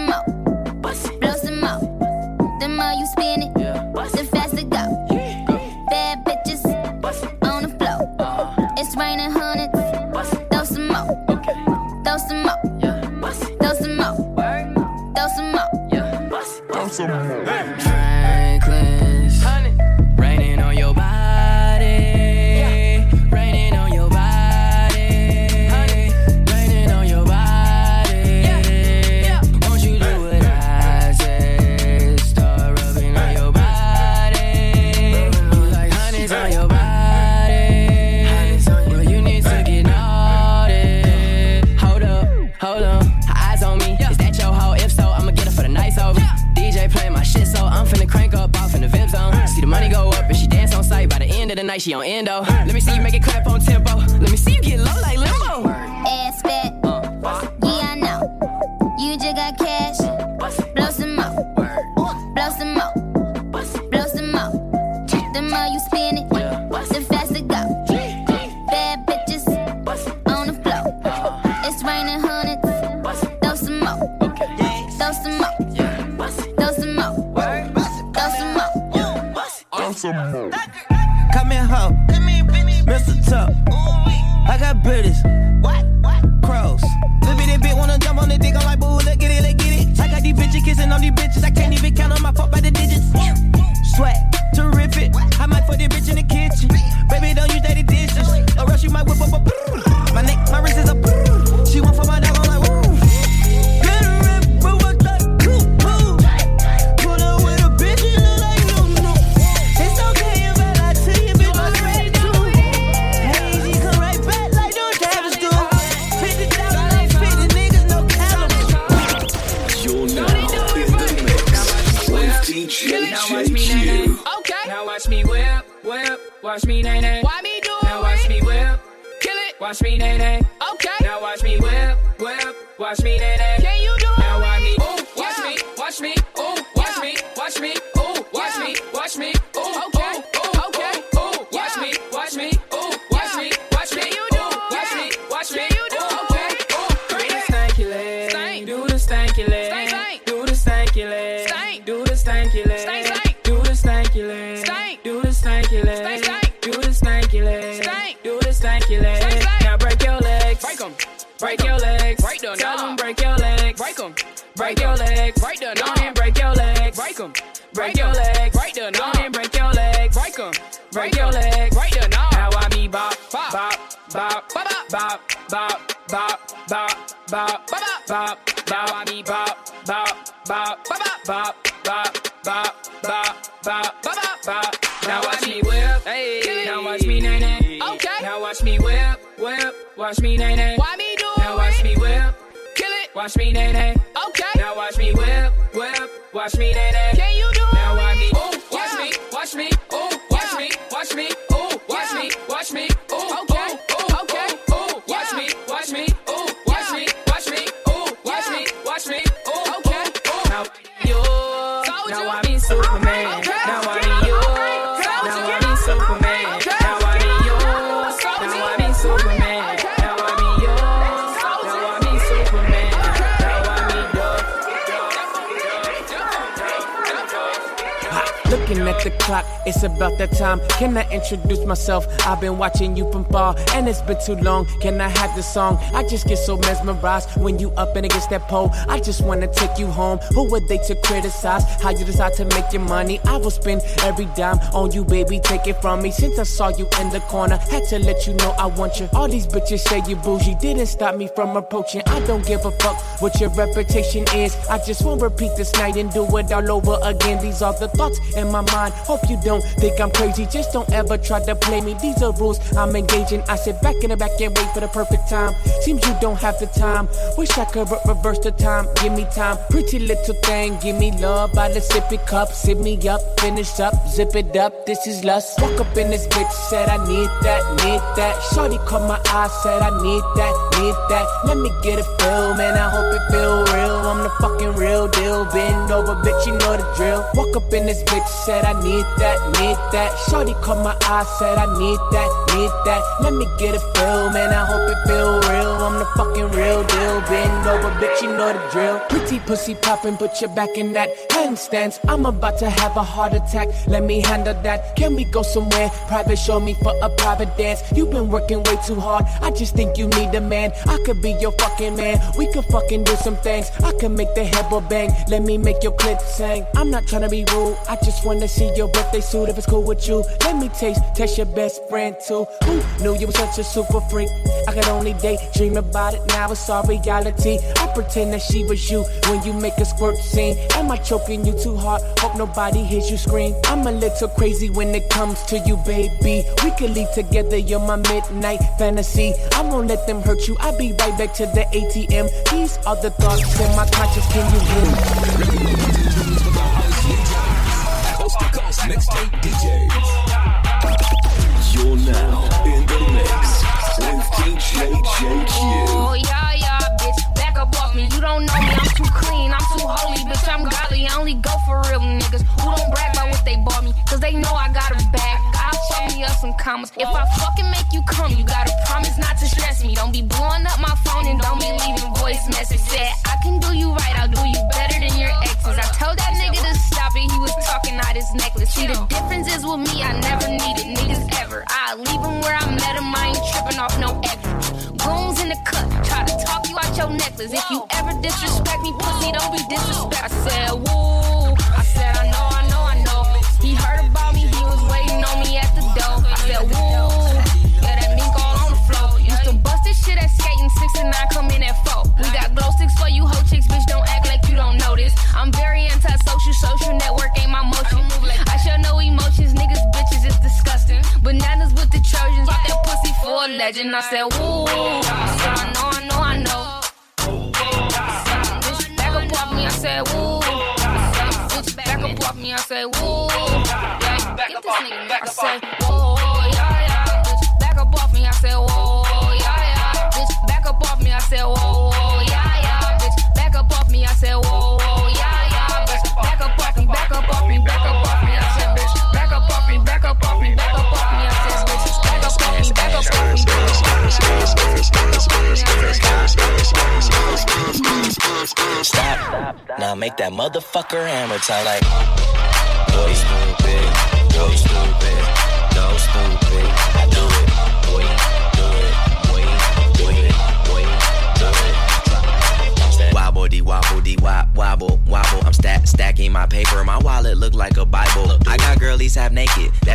them out. Blows them out. The more you spin it, the faster go. Bad bitches on the floor. Uh. It's raining hundreds. Throw. Throw some more. Throw some more. Throw some more. Throw some more. like she on endo. Let me see you make it clap on tempo. Let me see you get low like limbo. Ass fat. Yeah, I know. You just got cash. Blow some more. Blow some more. Blow some more. The more you spin it, the faster go. Bad bitches on the floor. It's raining hundreds. Throw some more. Throw some more. Throw some more. Throw some more. Throw some more hoe. watch me, nay, nay. Why me do it? Now watch me whip. Kill it. Watch me, nay, nay. Okay. Now watch me whip, whip. Watch me, nay, nay. break your legs, break the down and break your legs, break them, break your legs, break the down and break your legs, break them, break your legs, break the down. Now I me bop, bop, bop, bop, bop, bop, bop, bop, bop, bop, bop, bop. bop, bop, bop, bop, bop, bop, bop, bop, bop, bop, bop, bop, bop, bop. Now watch me whip, hey. Now watch me nay nay. Okay. Now watch me whip, whip, watch me nay nay. Why Watch me, nay, nay. Okay. Now watch me whip, whip. Watch me, nay, nay. Can you do it? Now Looking at the clock, it's about that time. Can I introduce myself? I've been watching you from far, and it's been too long. Can I have the song? I just get so mesmerized when you up and against that pole. I just wanna take you home. Who are they to criticize? How you decide to make your money? I will spend every dime on you, baby. Take it from me. Since I saw you in the corner, had to let you know I want you. All these bitches say you bougie, didn't stop me from approaching. I don't give a fuck what your reputation is. I just won't repeat this night and do it all over again. These are the thoughts in my mind. Hope you don't think I'm crazy. Just don't ever try to play me. These are rules I'm engaging. I sit back in the back and wait for the perfect time. Seems you don't have the time. Wish I could re- reverse the time. Give me time. Pretty little thing. Give me love by the sippy cup. Sip me up. Finish up. Zip it up. This is lust. Walk up in this bitch. Said I need that. Need that. Shorty caught my eye. Said I need that. Need that. Let me get a feel. Man, I hope it feel real. I'm the fucking real deal. Bend over, bitch. You know the drill. Walk up in this bitch. Said I need that. Need that. Shorty caught my eye. Said I need that. Need that. Let me get a feel. Man, I hope it feel real. I'm the fucking real deal. Bend over, bitch, you know the drill. Pretty pussy popping, put your back in that handstands. I'm about to have a heart attack. Let me handle that. Can we go somewhere private? Show me for a private dance. You've been working way too hard. I just think you need a man. I could be your fucking man. We could fucking do some things. I could make the headboard bang. Let me make your clip sing. I'm not trying to be rude. I just wanna see your birthday suit if it's cool with you. Let me taste, test your best friend too. Who knew you were such a super freak? I could only date, dream about it. Now it's all reality. I pretend that she was you when you make a squirt scene. Am I choking you too hard? Hope nobody hears you scream. I'm a little crazy when it comes to you, baby. We could leave together, you're my midnight fantasy. I won't let them hurt you. I'll be right back to the ATM. These are the thoughts in my conscience. Can you hear? Coast to coast mixtape DJs. You're now in the mix with DJ JQ. Oh, yeah, yeah, bitch. Back up off me. You don't know me. I'm too clean. I'm too holy, bitch. I'm godly. I only go for real niggas who don't brag about what they bought me. Cause they know I got a bag. I'll chop me up some commas. If I fucking make you come, you gotta promise not to stress me. Don't be blowing up my phone and don't be leaving voice message. Said, I can do you right. I'll do you better than your exes. I told that out his necklace. See, the difference is with me, I never needed niggas ever. I leave him where I met him. I ain't tripping off no extras. Goons in the cut, try to talk you out your necklace. If you ever disrespect me, pussy, don't be disrespect. I said, woo. I said, I know, I know, I know. He heard about me, he was waiting on me at the door. I said, woo. Yeah, that mink all on the floor. Used to bust this shit at skating, six and nine come in at four. Legend. I said, woo. I know, I know, I know. Back up off me, I said, woo. Back up off me, I said, woo. Get this nigga. I said, whoa, yeah, yeah. Bitch, back up off me, I said, whoa, yeah, yeah. Bitch, back up off me, I said, whoa, Stop. Now make that motherfucker hammer time like. Boy, stupid. Boy, stupid. Go stupid. I do it. Boy, do it. Boy, do it. Boy, do it. Wobble dee wobble dee wop wobble wobble. I'm stack stacking my paper. My wallet look like a Bible. I got girlies half naked.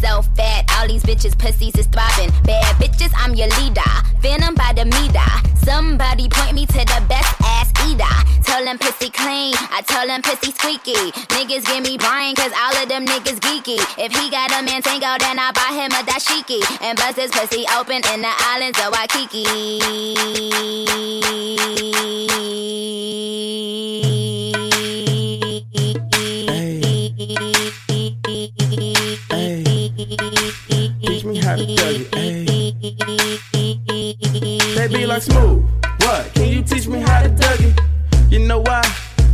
so fat, all these bitches pussies is throbbing. Bad bitches, I'm your leader. Venom by the meter. Somebody point me to the best ass eater. Tell them pussy clean, I tell them pussy squeaky. Niggas give me Brian, cause all of them niggas geeky. If he got a man tango, then I buy him a dashiki. And bust his pussy open in the islands of Waikiki. Teach me how to Dougie, ayy. They be like smooth. What? Can you teach me how to Dougie? You know why?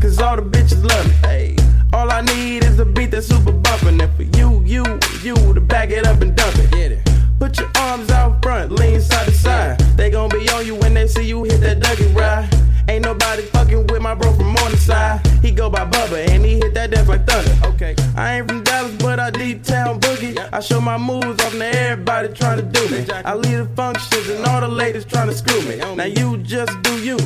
Cause all the bitches love me. Ayy. All I need is a beat that's super bumpin'. And for you, you, you to back it up and dump it. Get it. Put your arms out front, lean side to side. They gon' be on you when they see you hit that Dougie ride. Ain't nobody fucking with my bro from Morningside. He go by Bubba and he hit that death like thunder. Okay. I ain't from Dallas, but I deep town boogie. I show my moves off to everybody trying to do me. I lead the functions and all the ladies trying to screw me. Now you just do you,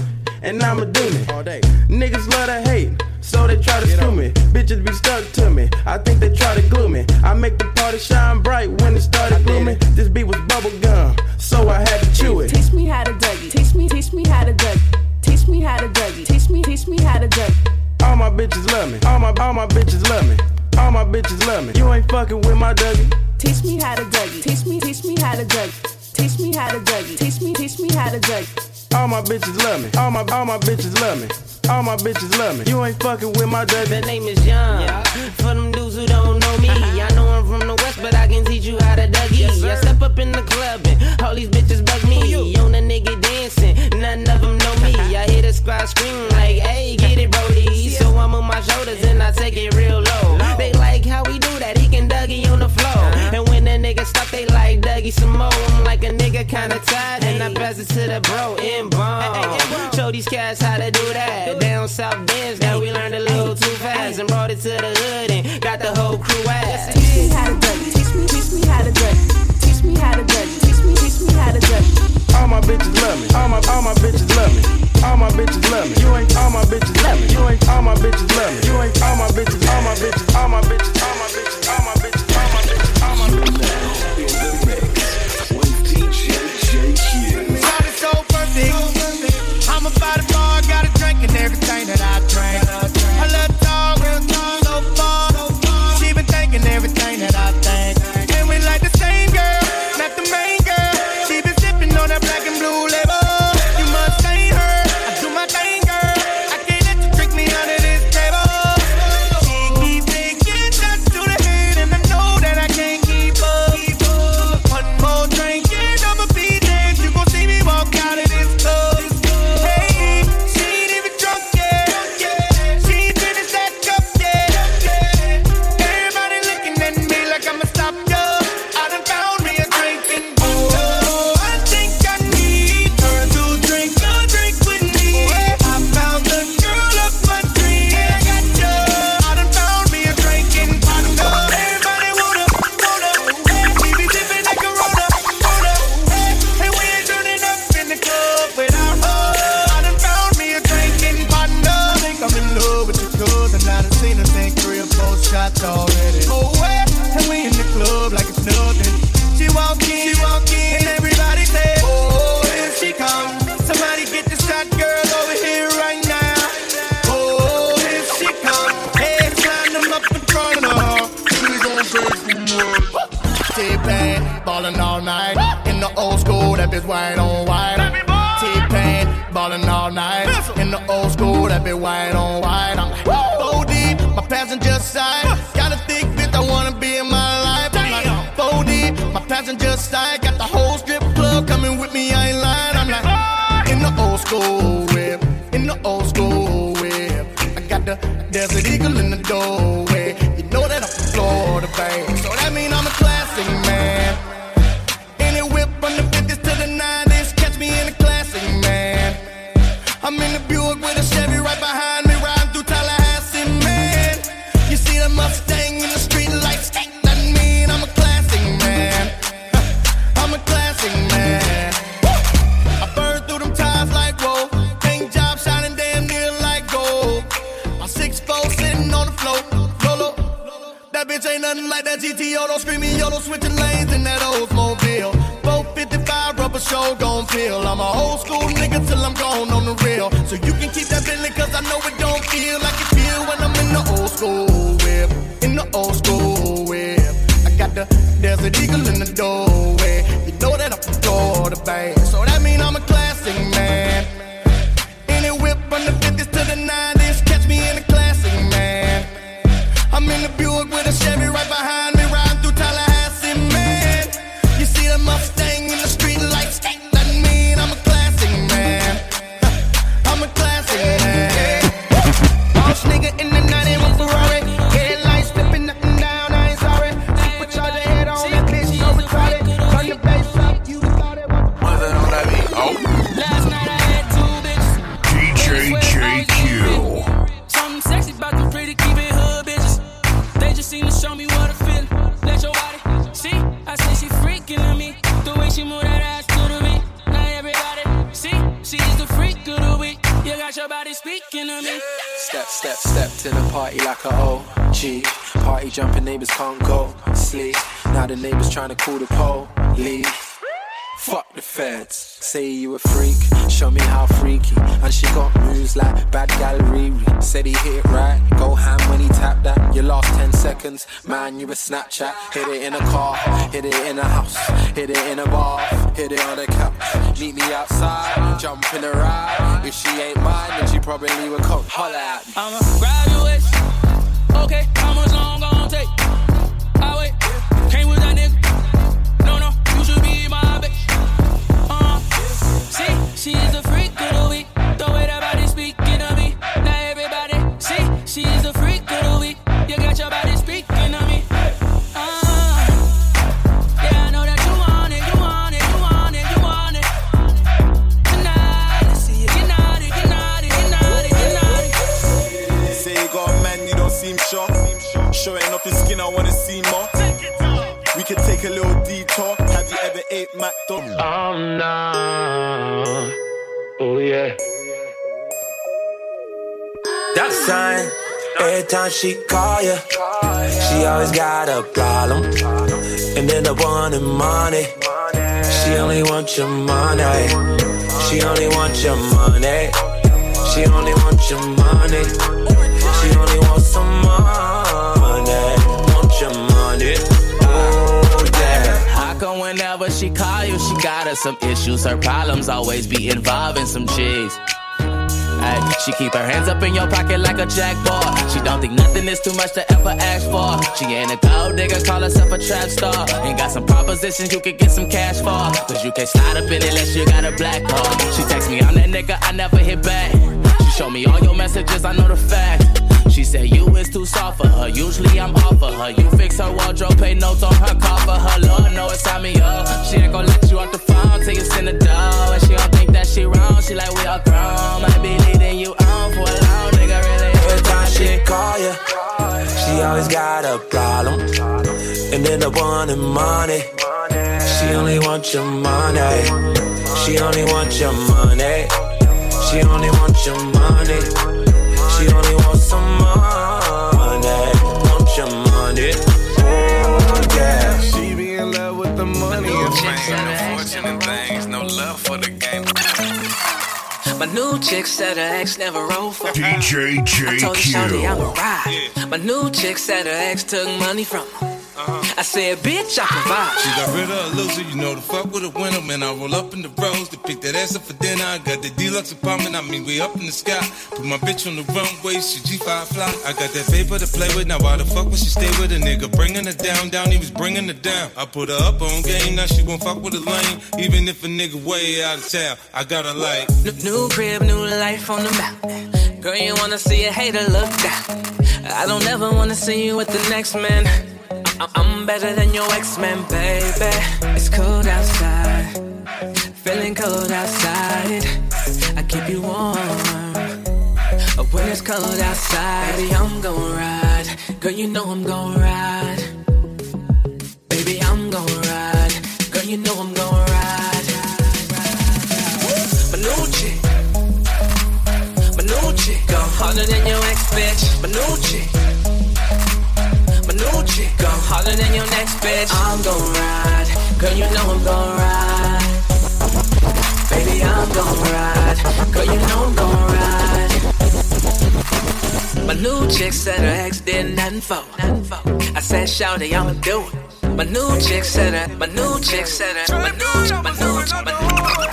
and I'ma do me. All day. Niggas love to hate. So they try to screw me. Bitches be stuck to me. I think they try to glue me. I make the party shine bright when it started glooming. This beat was bubble gum, so I had to chew it. Teach me how to Dougie. Teach me, teach me how to Dougie. Teach me how to Dougie. Teach me, teach me how to Dougie. All my bitches love me. All my all my bitches love me. All my bitches love me. You ain't fucking with my Dougie. Teach me how to Dougie. Teach me, teach me how to Dougie. Teach me how to Dougie. Teach me, teach me how to Dougie. All my bitches love me. All my all my bitches love me. All my bitches love me. You ain't fucking with my Dougie. The name is John. For them dudes who don't know me, uh-huh. I know I'm from the west, but I can teach you how to Dougie. I step up in the club and all these bitches bug me. On a nigga none of them know me. I hear the squad scream like, hey, get it, Brody. So I'm on my shoulders and I take it real low. They like how we do that, he can Dougie on the floor. And when the nigga stop, they like Dougie some more. I'm like a nigga kinda tired, and I pass it to the bro M-Bone. Show these cats how to do that. Down south dance, now we learned a little too fast and brought it to the hood and got the whole crew ass. Teach me how to Dougie. Teach me, how to Dougie. Teach me how to Dougie. Teach me, how to. All my bitches love me. All my all my bitches love me. All my bitches love me. You ain't all my bitches love me. You ain't all my bitches love me. You ain't all my bitches. All my bitches. All my bitches. All my bitches. All my bitches. All my bitches. All my bitches. With DJ JQ. Started so perfect. I'm about to bar, got a drink and everything that I Snapchat. Hit it in a car, hit it in a house, hit it in a bar, hit it on the couch. Meet me outside, jump in a ride. If she ain't mine, then she probably would come holler at me. I'm a graduate. Okay, how much long off your skin, I wanna see more. We could take a little detour. Have you ever ate McDonald's? Oh no. Oh yeah. That sign. Every time she call ya, she always got a problem. And then the one in money. She only want your money. She only want your money. She only want your money. She call you, she got her some issues? Her problems always be involving some cheese. Ay, she keep her hands up in your pocket like a jackpot. She don't think nothing is too much to ever ask for. She ain't a gold digger, call herself a trap star. And got some propositions you could get some cash for. Cause you can't slide up in it unless you got a black card. She text me, I'm that nigga, I never hit back. Show me all your messages, I know the fact. She said you is too soft for her. Usually I'm off for her. You fix her wardrobe, pay notes on her car for her. Lord know it's time me up. She ain't gon' let you off the phone till you send the dough. And she don't think that she wrong. She like we all grown. Might be leading you on for a long nigga. Really Every time she call ya, she always got a problem. And then the one in money. She only want your money. She only want your money. She only want your money. She only wants some money. Want your money. Oh yeah. She be in love with the money and fame. The fortune and things, no love for the game. My new chick said her ex never rolled for her. DJ I told her, Shorty, I'm a JQ. ride. My new chick said her ex took money from her. I said, bitch, I provide. She got rid of a loser, you know the fuck with a winner. Man, I roll up in the rose to pick that ass up for dinner. I got the deluxe apartment, I mean, we up in the sky. Put my bitch on the runway, she G5 fly. I got that paper to play with, now why the fuck would she stay with a nigga? Bringing her down, down, he was bringing her down. I put her up on game, now she won't fuck with a lane. Even if a nigga way out of town, I got her like. New, new crib, new life on the mountain. Girl, you wanna see a hater look down. I don't ever wanna see you with the next man. I'm better than your ex-man, baby. It's cold outside, feeling cold outside. I keep you warm. When it's cold outside, baby, I'm gon' ride. Girl, you know I'm gon' ride. Baby, I'm gon' ride. Girl, you know I'm gon' ride. New chick, go harder than your ex bitch. My new chick. I'm harder than your next bitch. I'm gon' ride, girl, you know I'm gon' ride. Baby, I'm gon' ride, girl, you know I'm gon' ride. My new chick said her ex did nothing for. I said, Shawty, I'ma do it. My new chick said her, my new chick said her, my new, my new, my new. My new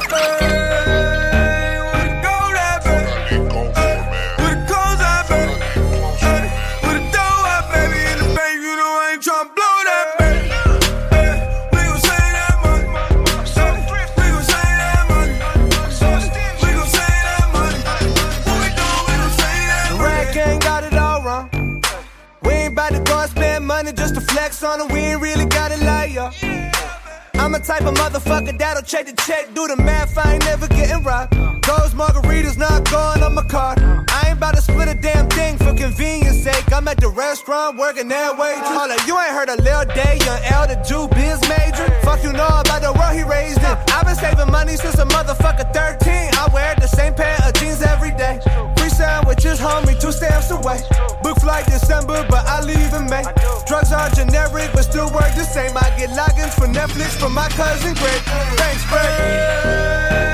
check the check, do the math, I ain't never getting robbed. Those margaritas not going on my card. I ain't about to split a damn thing for convenience sake. I'm at the restaurant working that way. Up, you ain't heard a Lil Day, young L, the Jew biz major. Fuck you know about the world he raised in. I've been saving money since a motherfucker 13. I wear the same pair of jeans every day. Free sandwiches, homie, two stamps away. Flight December, but I leave in May. Drugs are generic, but still work the same. I get logins for Netflix from my cousin Greg. Thanks, Greg.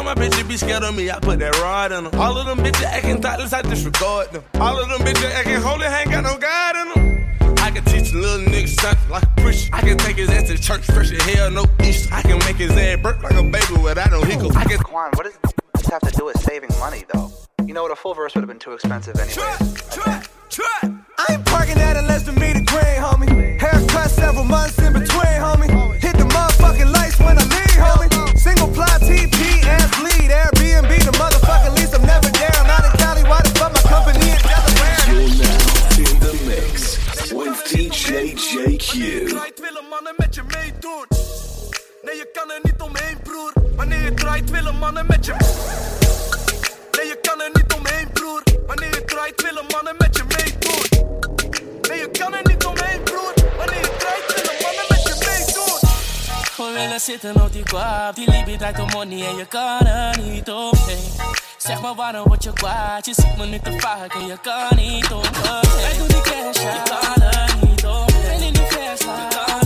Of my bitches be scared of me, I put that rod in them. All of them bitches acting thoughtless, I disregard them. All of them bitches acting holy, ain't got no God in them. I can teach a little nigga something like a preacher. I can take his ass to church fresh as hell, no Easter. I can make his ass burp like a baby without no hiccups. I can Quan, what does this have to do with saving money, though? You know what? A full verse would have been too expensive anyway. I ain't parking at a less than meter green, homie. Haircut several months in between, homie. Hit the motherfucking lights when I leave, homie. Single ply TP, met je meedoen. Nee, je kan er niet omheen, broer. Wanneer je draait willen mannen met je. Nee, je kan er niet omheen, broer. Wanneer je draait willen mannen met je meedoen. Nee, je kan er niet omheen, broer. Wanneer je draait willen mannen met je meedoen. We willen zitten op die kwap, die liefde draait om money en je kan er niet omheen. Zeg maar waarom word je kwaad, je ziet me nu te vaak en je kan niet omheen. Wij doen die cash, je kan er niet omheen. In die je kan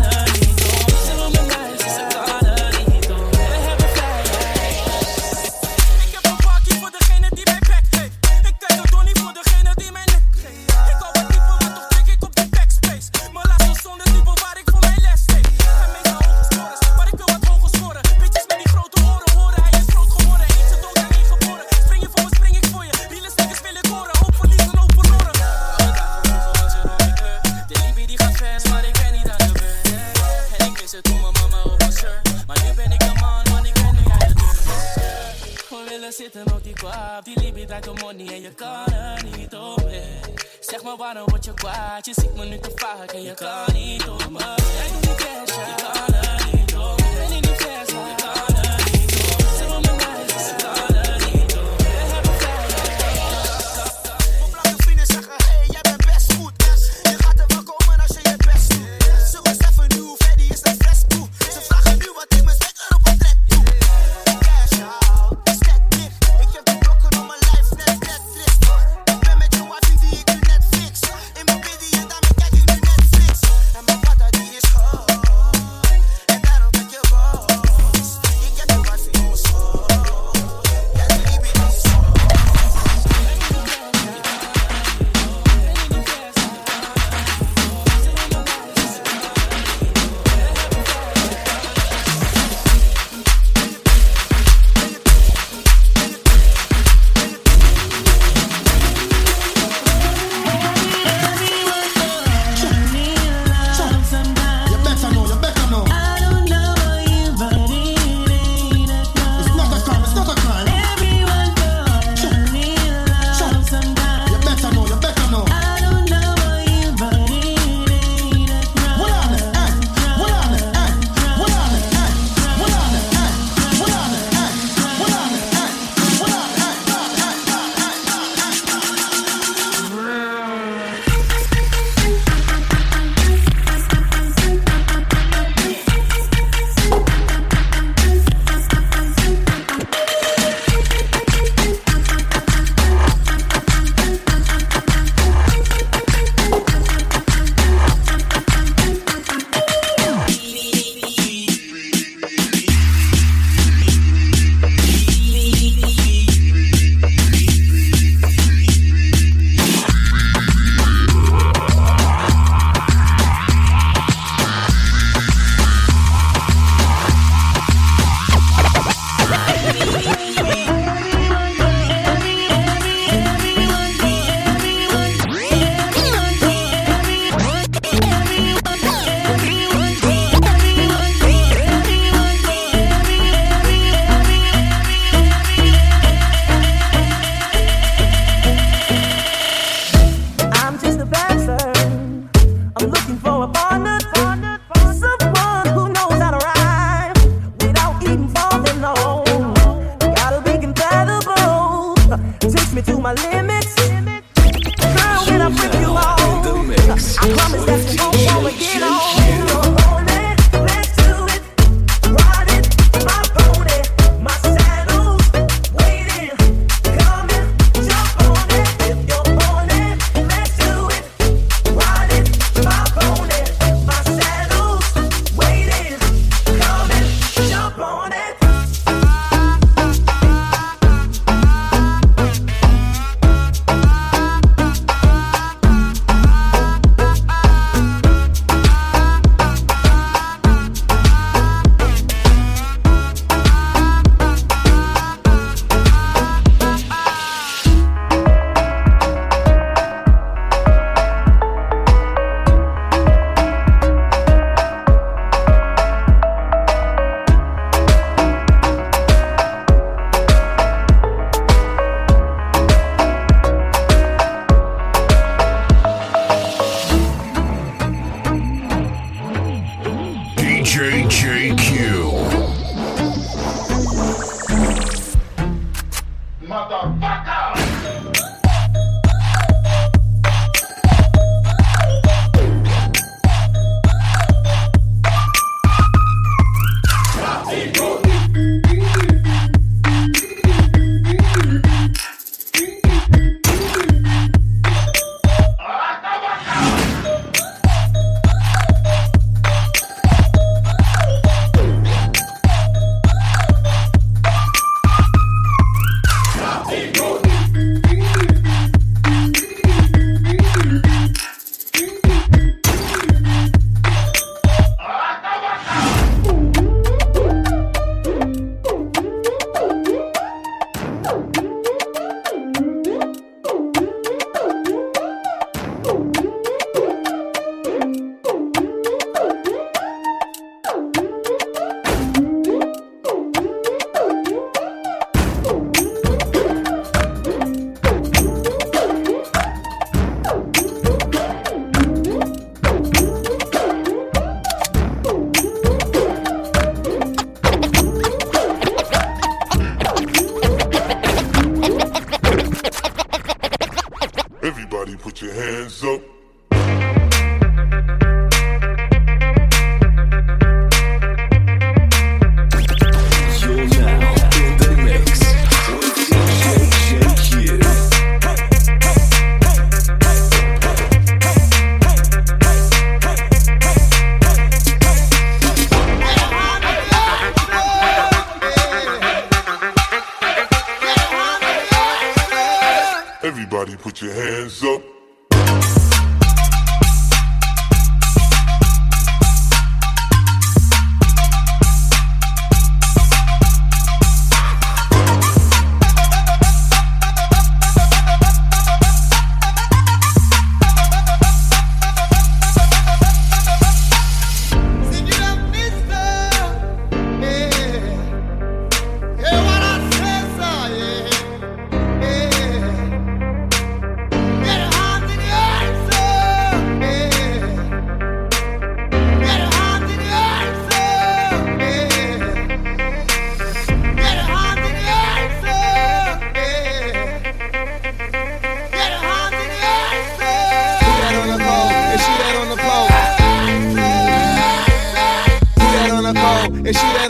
je kan er niet omheen. Zeg maar waarom word je kwaad, je ziet me nu te vaak en je kan niet die cash,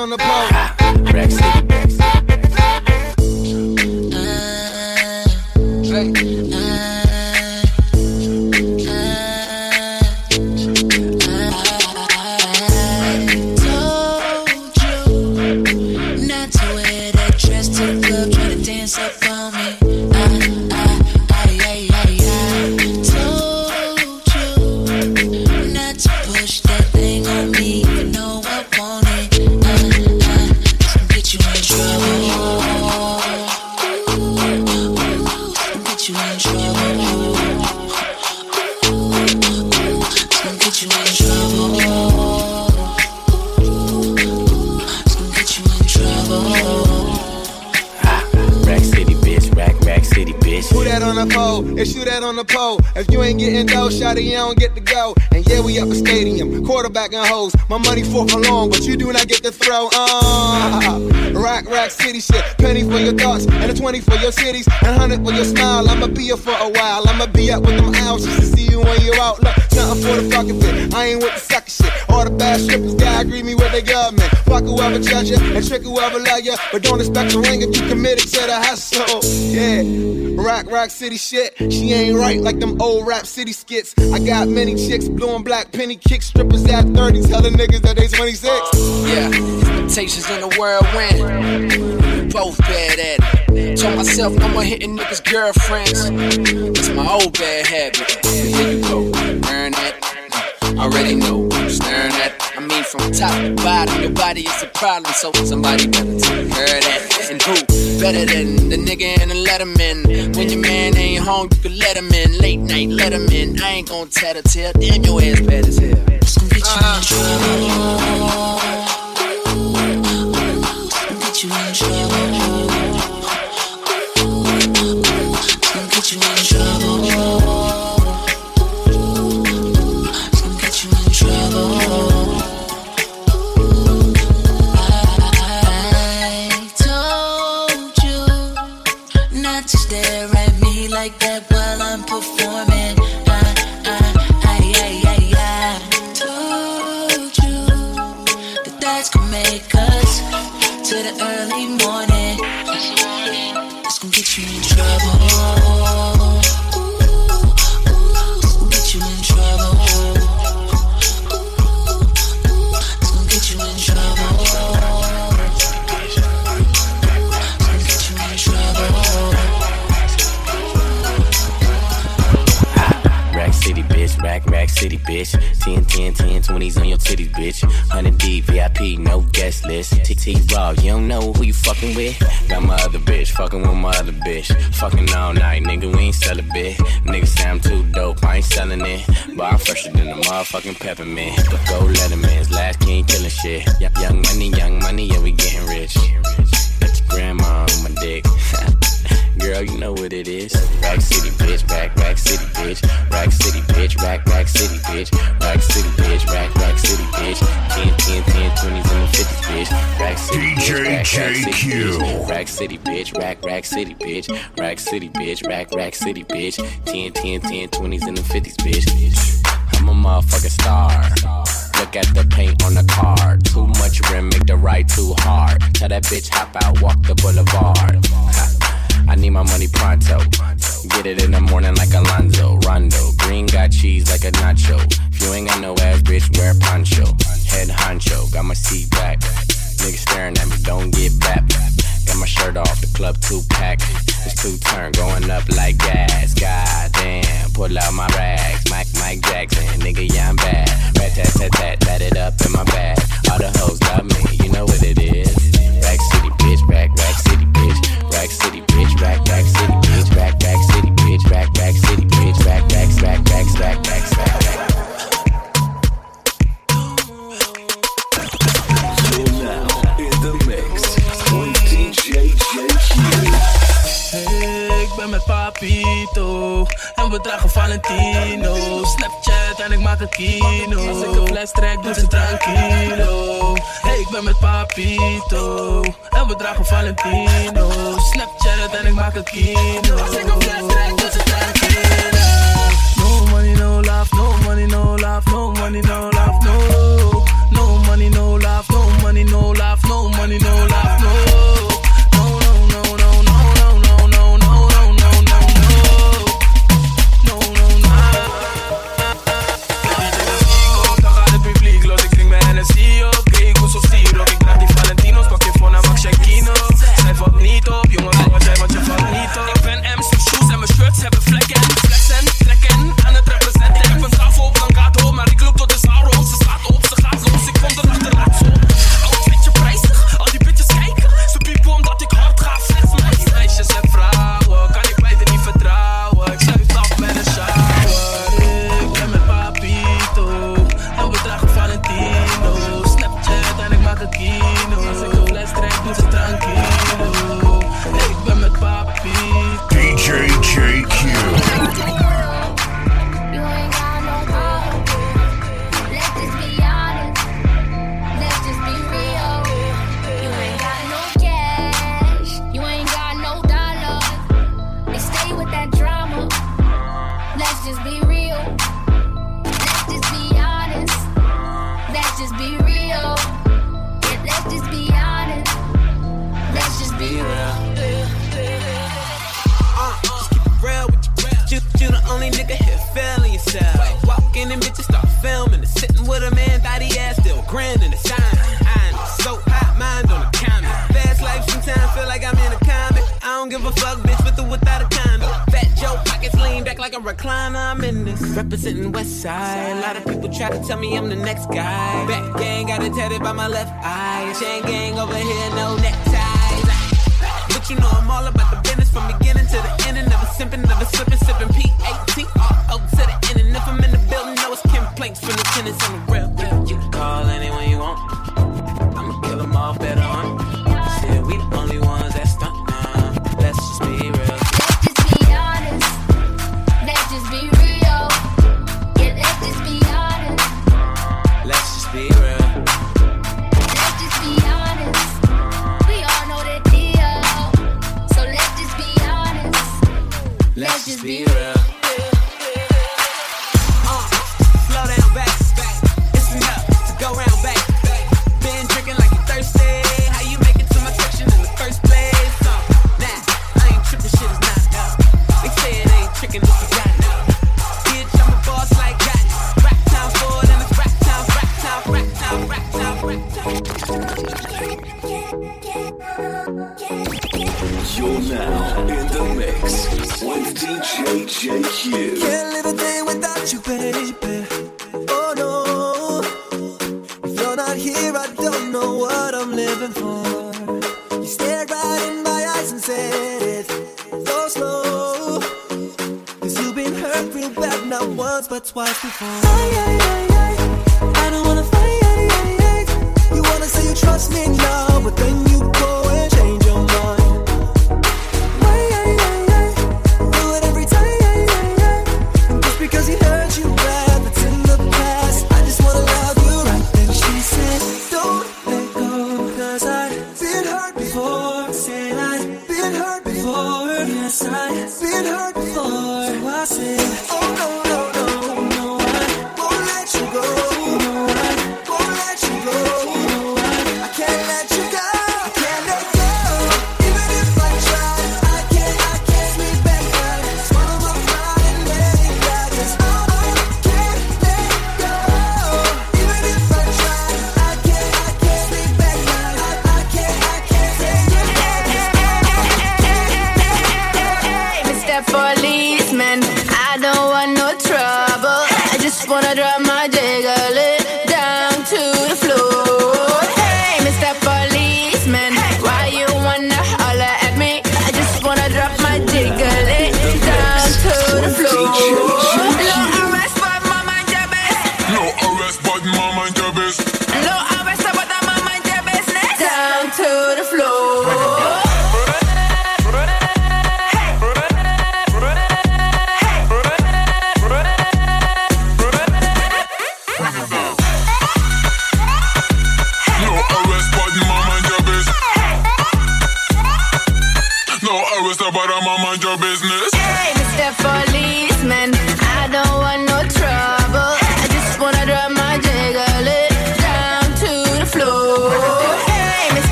on the pole. Your cities, and 100 with your smile. I'ma be here for a while. I'ma be up with them owls just to see you when you're out. Look, nothing for the fucking fit. I ain't with the sucker shit. All the bad strippers, gotta agree me with the government. Whoever judge you, and trick whoever love you. But don't expect a ring if you committed to the hustle. Yeah, rock, rock, city shit. She ain't right like them old rap city skits. I got many chicks, blue and black penny kick strippers at 30, telling niggas that they 26. Yeah, expectations in the whirlwind. Both bad at it. Told myself more hitting niggas' girlfriends. It's my old bad habit. Here you go, earn that. Mm. Already know at. From top to bottom, your body is a problem, so somebody better take care of that. And who better than the nigga in the letterman? When your man ain't home, you can let him in. Late night, let him in. I ain't gon' tell the tale. Damn, your ass bad as hell. Uh, Get you in trouble. Bitch. 10, 10, 10, 20s on your titties, bitch. 100 D, VIP, no guest list. TT Raw, you don't know who you fucking with? Got my other bitch, fucking with my other bitch. Fucking all night, nigga, we ain't sell a bit. Nigga say I'm too dope, I ain't selling it. But I'm fresher than a motherfucking peppermint. But go Letterman's last king killing shit. Young money, young money, yeah, we getting rich. Got your grandma on my dick. Girl, you know what it is. Rack City, bitch. Rack, rack city, bitch. Rack City, bitch. Rack, rack city, bitch. Rack City, bitch. Rack, rack city, bitch. 10, 10, 10, 20s and the 50s, bitch. Rack City, bitch. Rack, rack city, bitch. Rack City, bitch. Rack, rack city, bitch. Rack City, bitch. Rack, rack city, bitch. 10, 10, 10, 20s and the 50s, bitch. I'm a motherfucking star. Look at the paint on the car. Too much rim, make the ride too hard. Tell that bitch hop out, walk the boulevard. Ha. I need my money pronto. Get it in the morning like Alonzo. Rondo. Green got cheese like a nacho. If you ain't got no ass, bitch, wear poncho. Head honcho. Got my seat back. Niggas staring at me, don't get back. Got my shirt off, the club two pack. It's two turn, going up like gas. God damn, pull out my rags. Mike, Mike Jackson, nigga, yeah, I'm bad. Rat tat tat tat, tat it up in my bag. All the hoes love me, you know what it is. Rack City, bitch, rack, Rack City, bridge, back back back back back. Met Papito en we dragen Valentino. Snapchat en ik maak een kino. Als ik een fles trek, doet ze tranquilo. Hey, ik ben met Papito en we dragen Valentino. Snapchat en ik maak een kino. Als ik een fles trek, doet ze tranquilo. No money, no love, no money, no love, no money, no love, no. No money, no love, no money, no love, no money, no love. No, Let's just be real.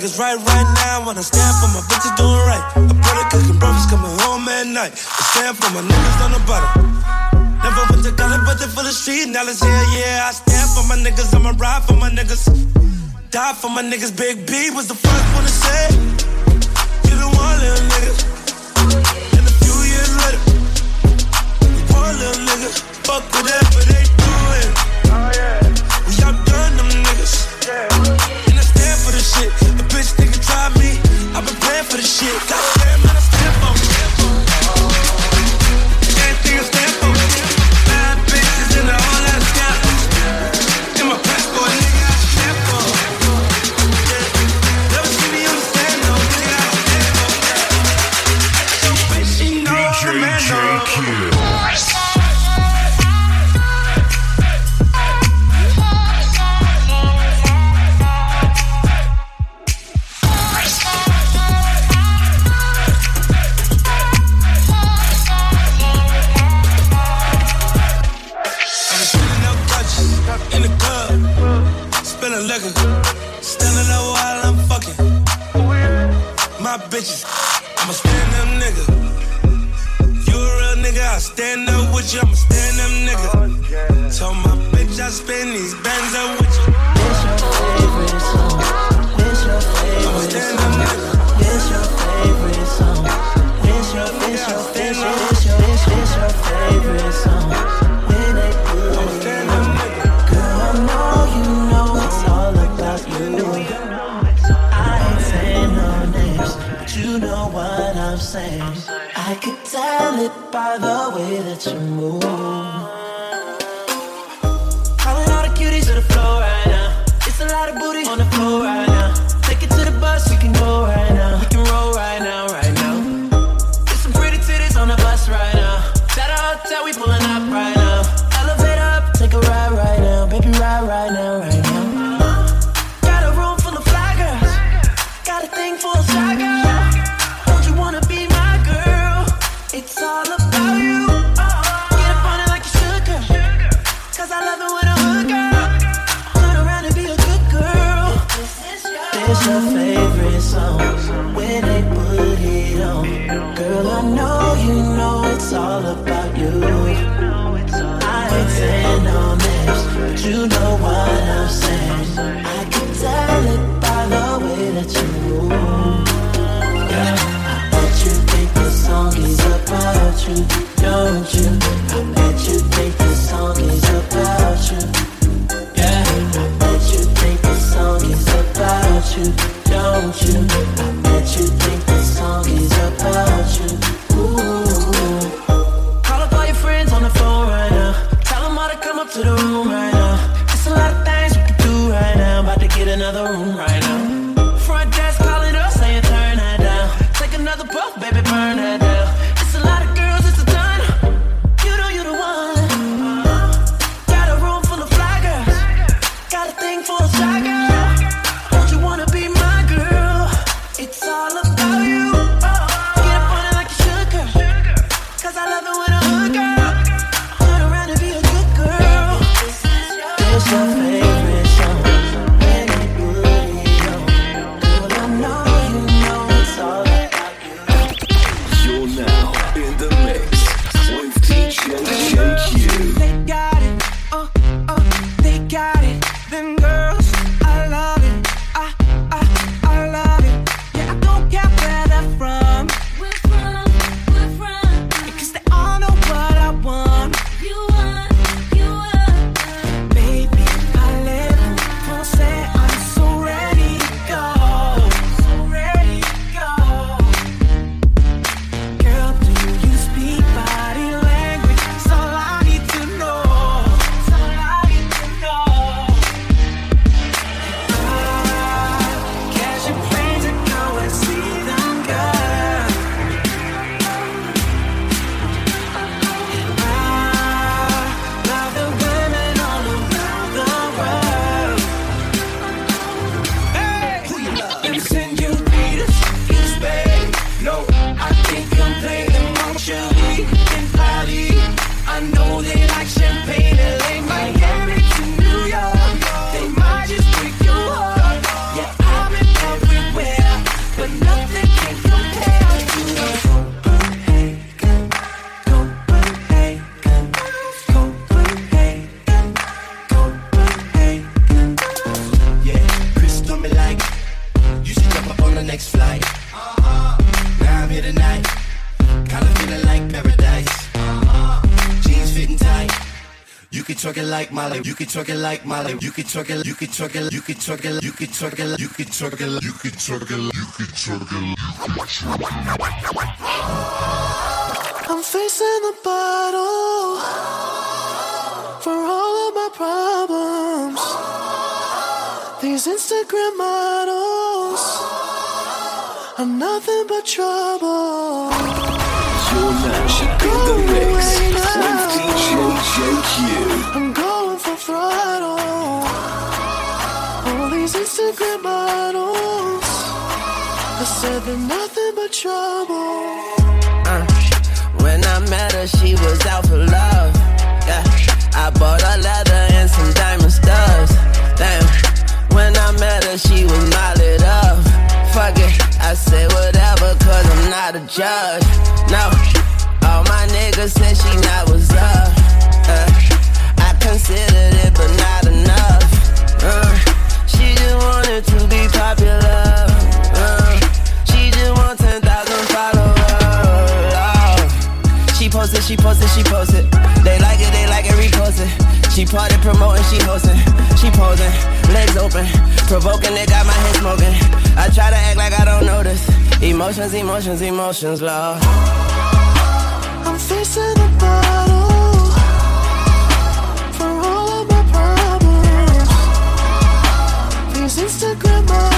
like it's right right now. When I stand for my bitches doing right. I brother cooking breakfast coming home at night. I stand for my niggas on the bottom. Never went to college, but they full of street knowledge. Yeah, yeah, I stand for my niggas. I'ma ride for my niggas. Die for my niggas. Big B was the first one to say, You the one little nigga. And a few years later, one little nigga. Fuck whatever they doing. Oh, yeah. We outdone them niggas. Yeah. And I stand for the shit. for the shit. Goddamn. Molly. You can twerk it like Molly. You can twerk it. You can twerk it. You can twerk it. You can twerk it. You can twerk it. You can twerk it. You can twerk it. I'm facing the bottle for all of my problems. These Instagram models are nothing but trouble. You're now in the mix with DJ JQ. Instagram models, I said they're nothing but trouble. Uh, when I met her, she was out for love. Yeah, I bought her leather and some diamond studs. Damn, when I met her, she was modded up. Fuck it, I say whatever, cause I'm not a judge. No, all my niggas said she not was up. Uh, I considered it, but not enough. Uh, just wanted to be popular. Uh, she just want 10,000 followers. Oh. She posted, she posted, she posted. They like it, they like it, repost it. She party promoting, she hosting. She posing, legs open. Provoking, they got my head smoking. I try to act like I don't notice. Emotions, emotions, emotions, love. I'm facing the bottle Instagram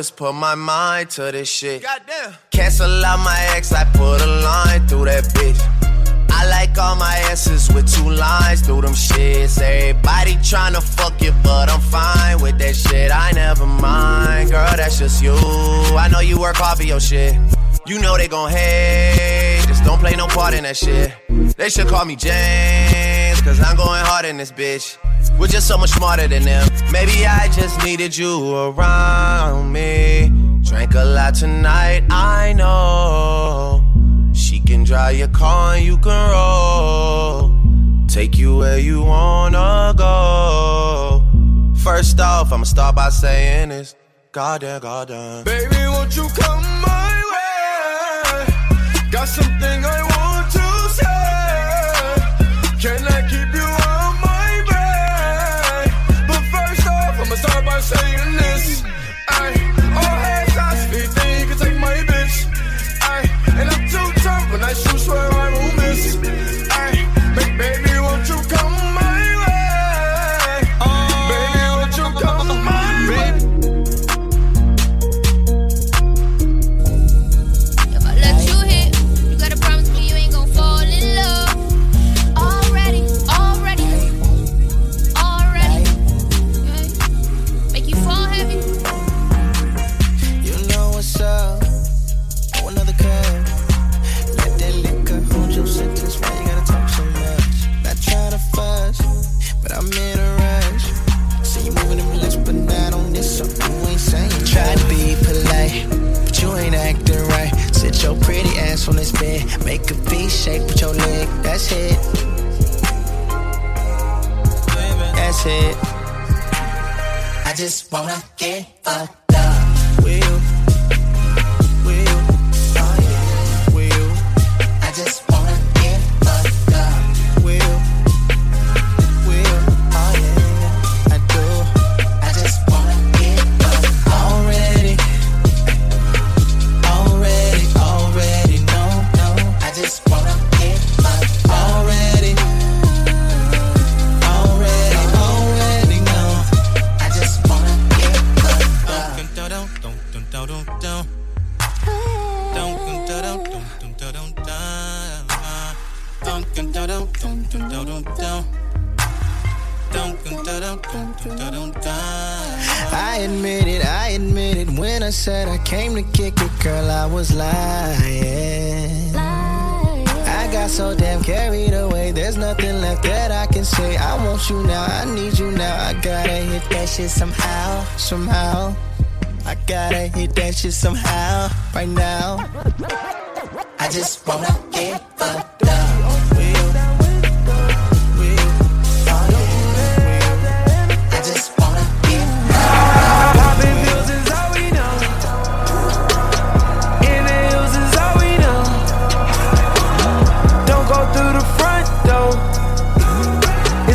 is put my mind to this shit. Goddamn. Cancel out my ex, I put a line through that bitch. I like all my asses with two lines through them shits. Everybody tryna fuck you, but I'm fine with that shit. I never mind, girl, that's just you. I know you work hard for your shit. You know they gon' hate, just don't play no part in that shit. They should call me James, cause I'm going hard in this bitch. We're just so much smarter than them. Maybe I just needed you around me. Drank a lot tonight, I know. She can drive your car and you can roll. Take you where you wanna go. First off, I'ma start by saying this. Goddamn, goddamn. Baby, won't you come my way? Got something I want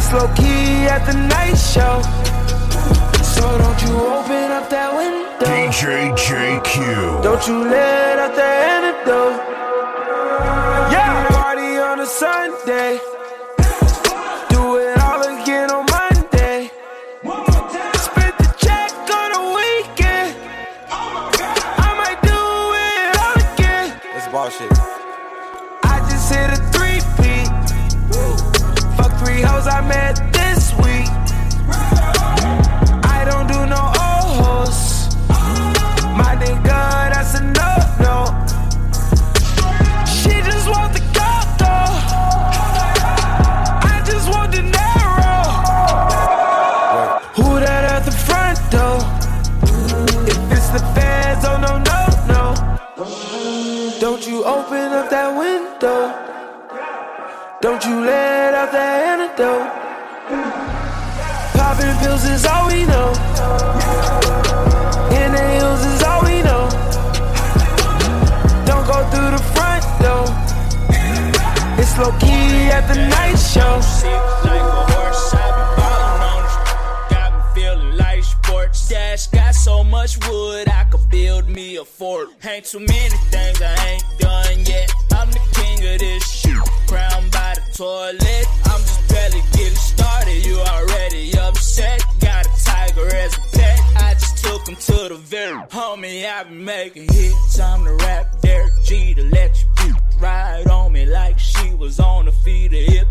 It's low key at the night show. So don't you open up that window. DJ JQ. Don't you let out the antidote. Yeah, party on a Sunday. Window. Don't you let out that antidote. Popping pills is all we know. Inhales is all we know. Don't go through the front door. It's low key at the night show. Sports. Dash got so much wood, I could build me a fort. Ain't too many things I ain't done yet. I'm the king of this shit. Crown by the toilet. I'm just barely getting started. You already upset. Got a tiger as a pet. I just took him to the very homie. I be making hits. I'm the rap Derek Jeter let you. Ride on me like she was on the feeder. If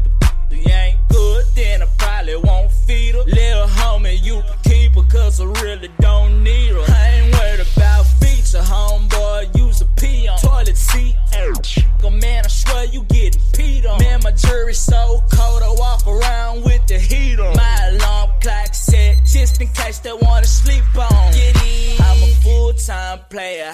you ain't good, then I probably won't feed her. Little homie, you can keep her, cause I really don't need her.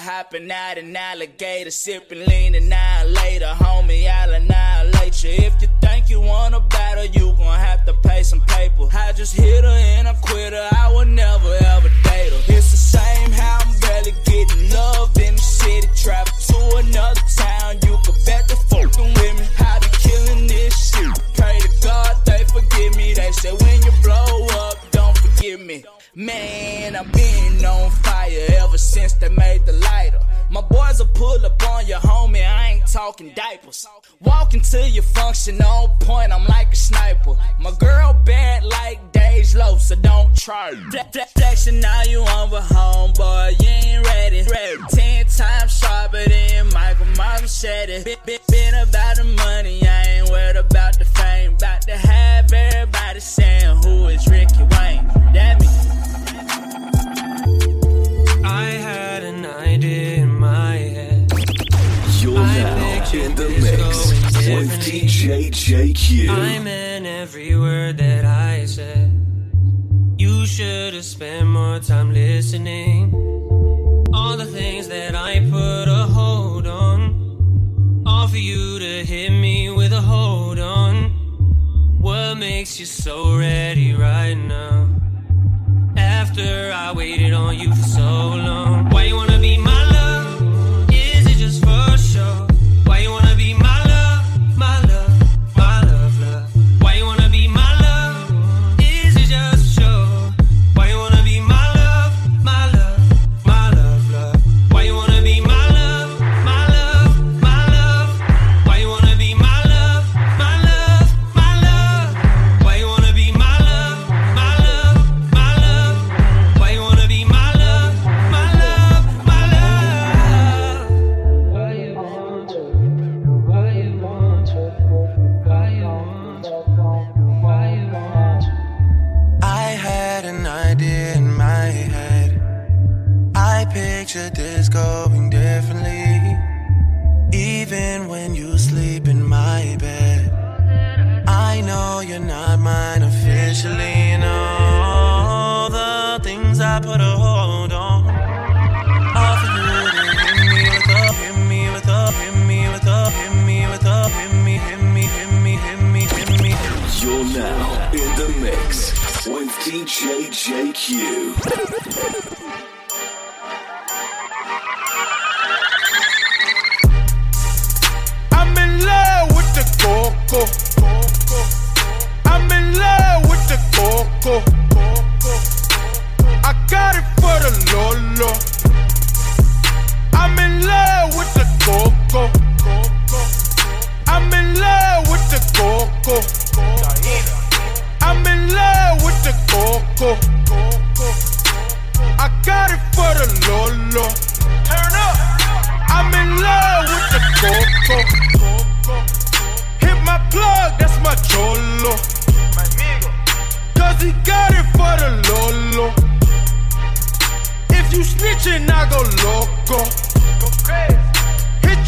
Hopping out an alligator, sipping lean an hour later. Homie, I'll annihilate you. If you think you wanna battle, you gon' have to pay some paper. I just hit her and I quit her. I would never ever date her. It's the same how I'm barely getting love in the city. Travel to another town, you could bet the fucking with me. I be killing this shit. Pray to God they forgive me. They say when you blow up, don't forgive me. Man, I've been on fire ever since they made the lighter. My boys will pull up on your homie, I ain't talking diapers. Walking to your function on point, I'm like a sniper. My girl bad like Dage Low, so don't try. Fle- fle- now you on with homeboy, you ain't ready. Ten times sharper than Michael it. Been, been, about the money, I ain't worried about the fame. About to have everybody saying who is Ricky Wayne. That me. I had an idea in my head. You're now in the mix with DJ JQ. I meant every word that I said. You should have spent more time listening. All the things that I put a hold on. All for you to hit me with a hold on. What makes you so ready right now? After I waited on you for so long. Why you wanna be my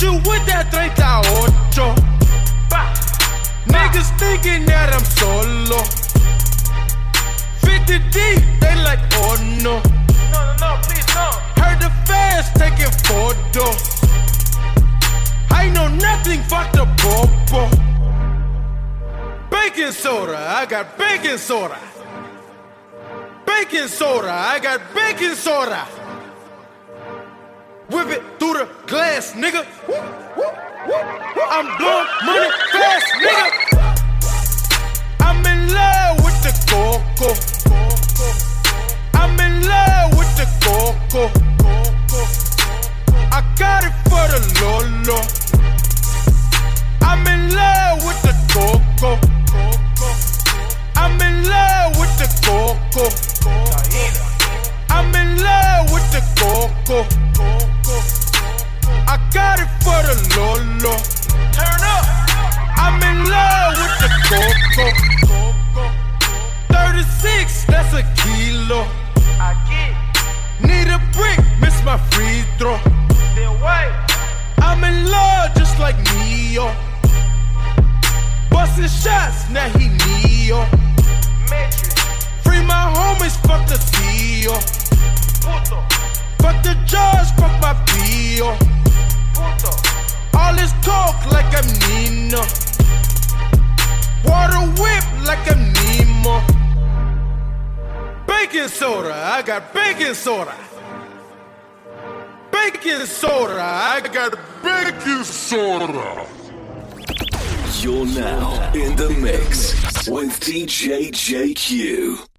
you with that 38. Niggas thinking that I'm solo. 50 deep, they like, oh no. No, no, no, please no. Heard the fans taking photos. I know nothing, fuck the popo. Baking soda, I got baking soda. Baking soda, I got baking soda. Whip it through the glass, nigga. I'm blowing money fast, nigga. I'm in love with the coco. I'm in love with the coco. I got it for the Lolo. I'm in love with the coco. I'm in love with the coco. I'm in love with the coco. I got it for the Lolo. Turn up. I'm in love with the coco. 36, that's a kilo. I get. Need a brick, miss my free throw. I'm in love just like Neo. Busting shots, now he Neo. Free my homies, fuck the CEO. Fuck the judge, fuck my PO. All this talk like I'm Nino. Water whip like I'm Nemo. Baking soda, I got baking soda. Baking soda, I got baking soda. You're now in the mix with DJ JQ.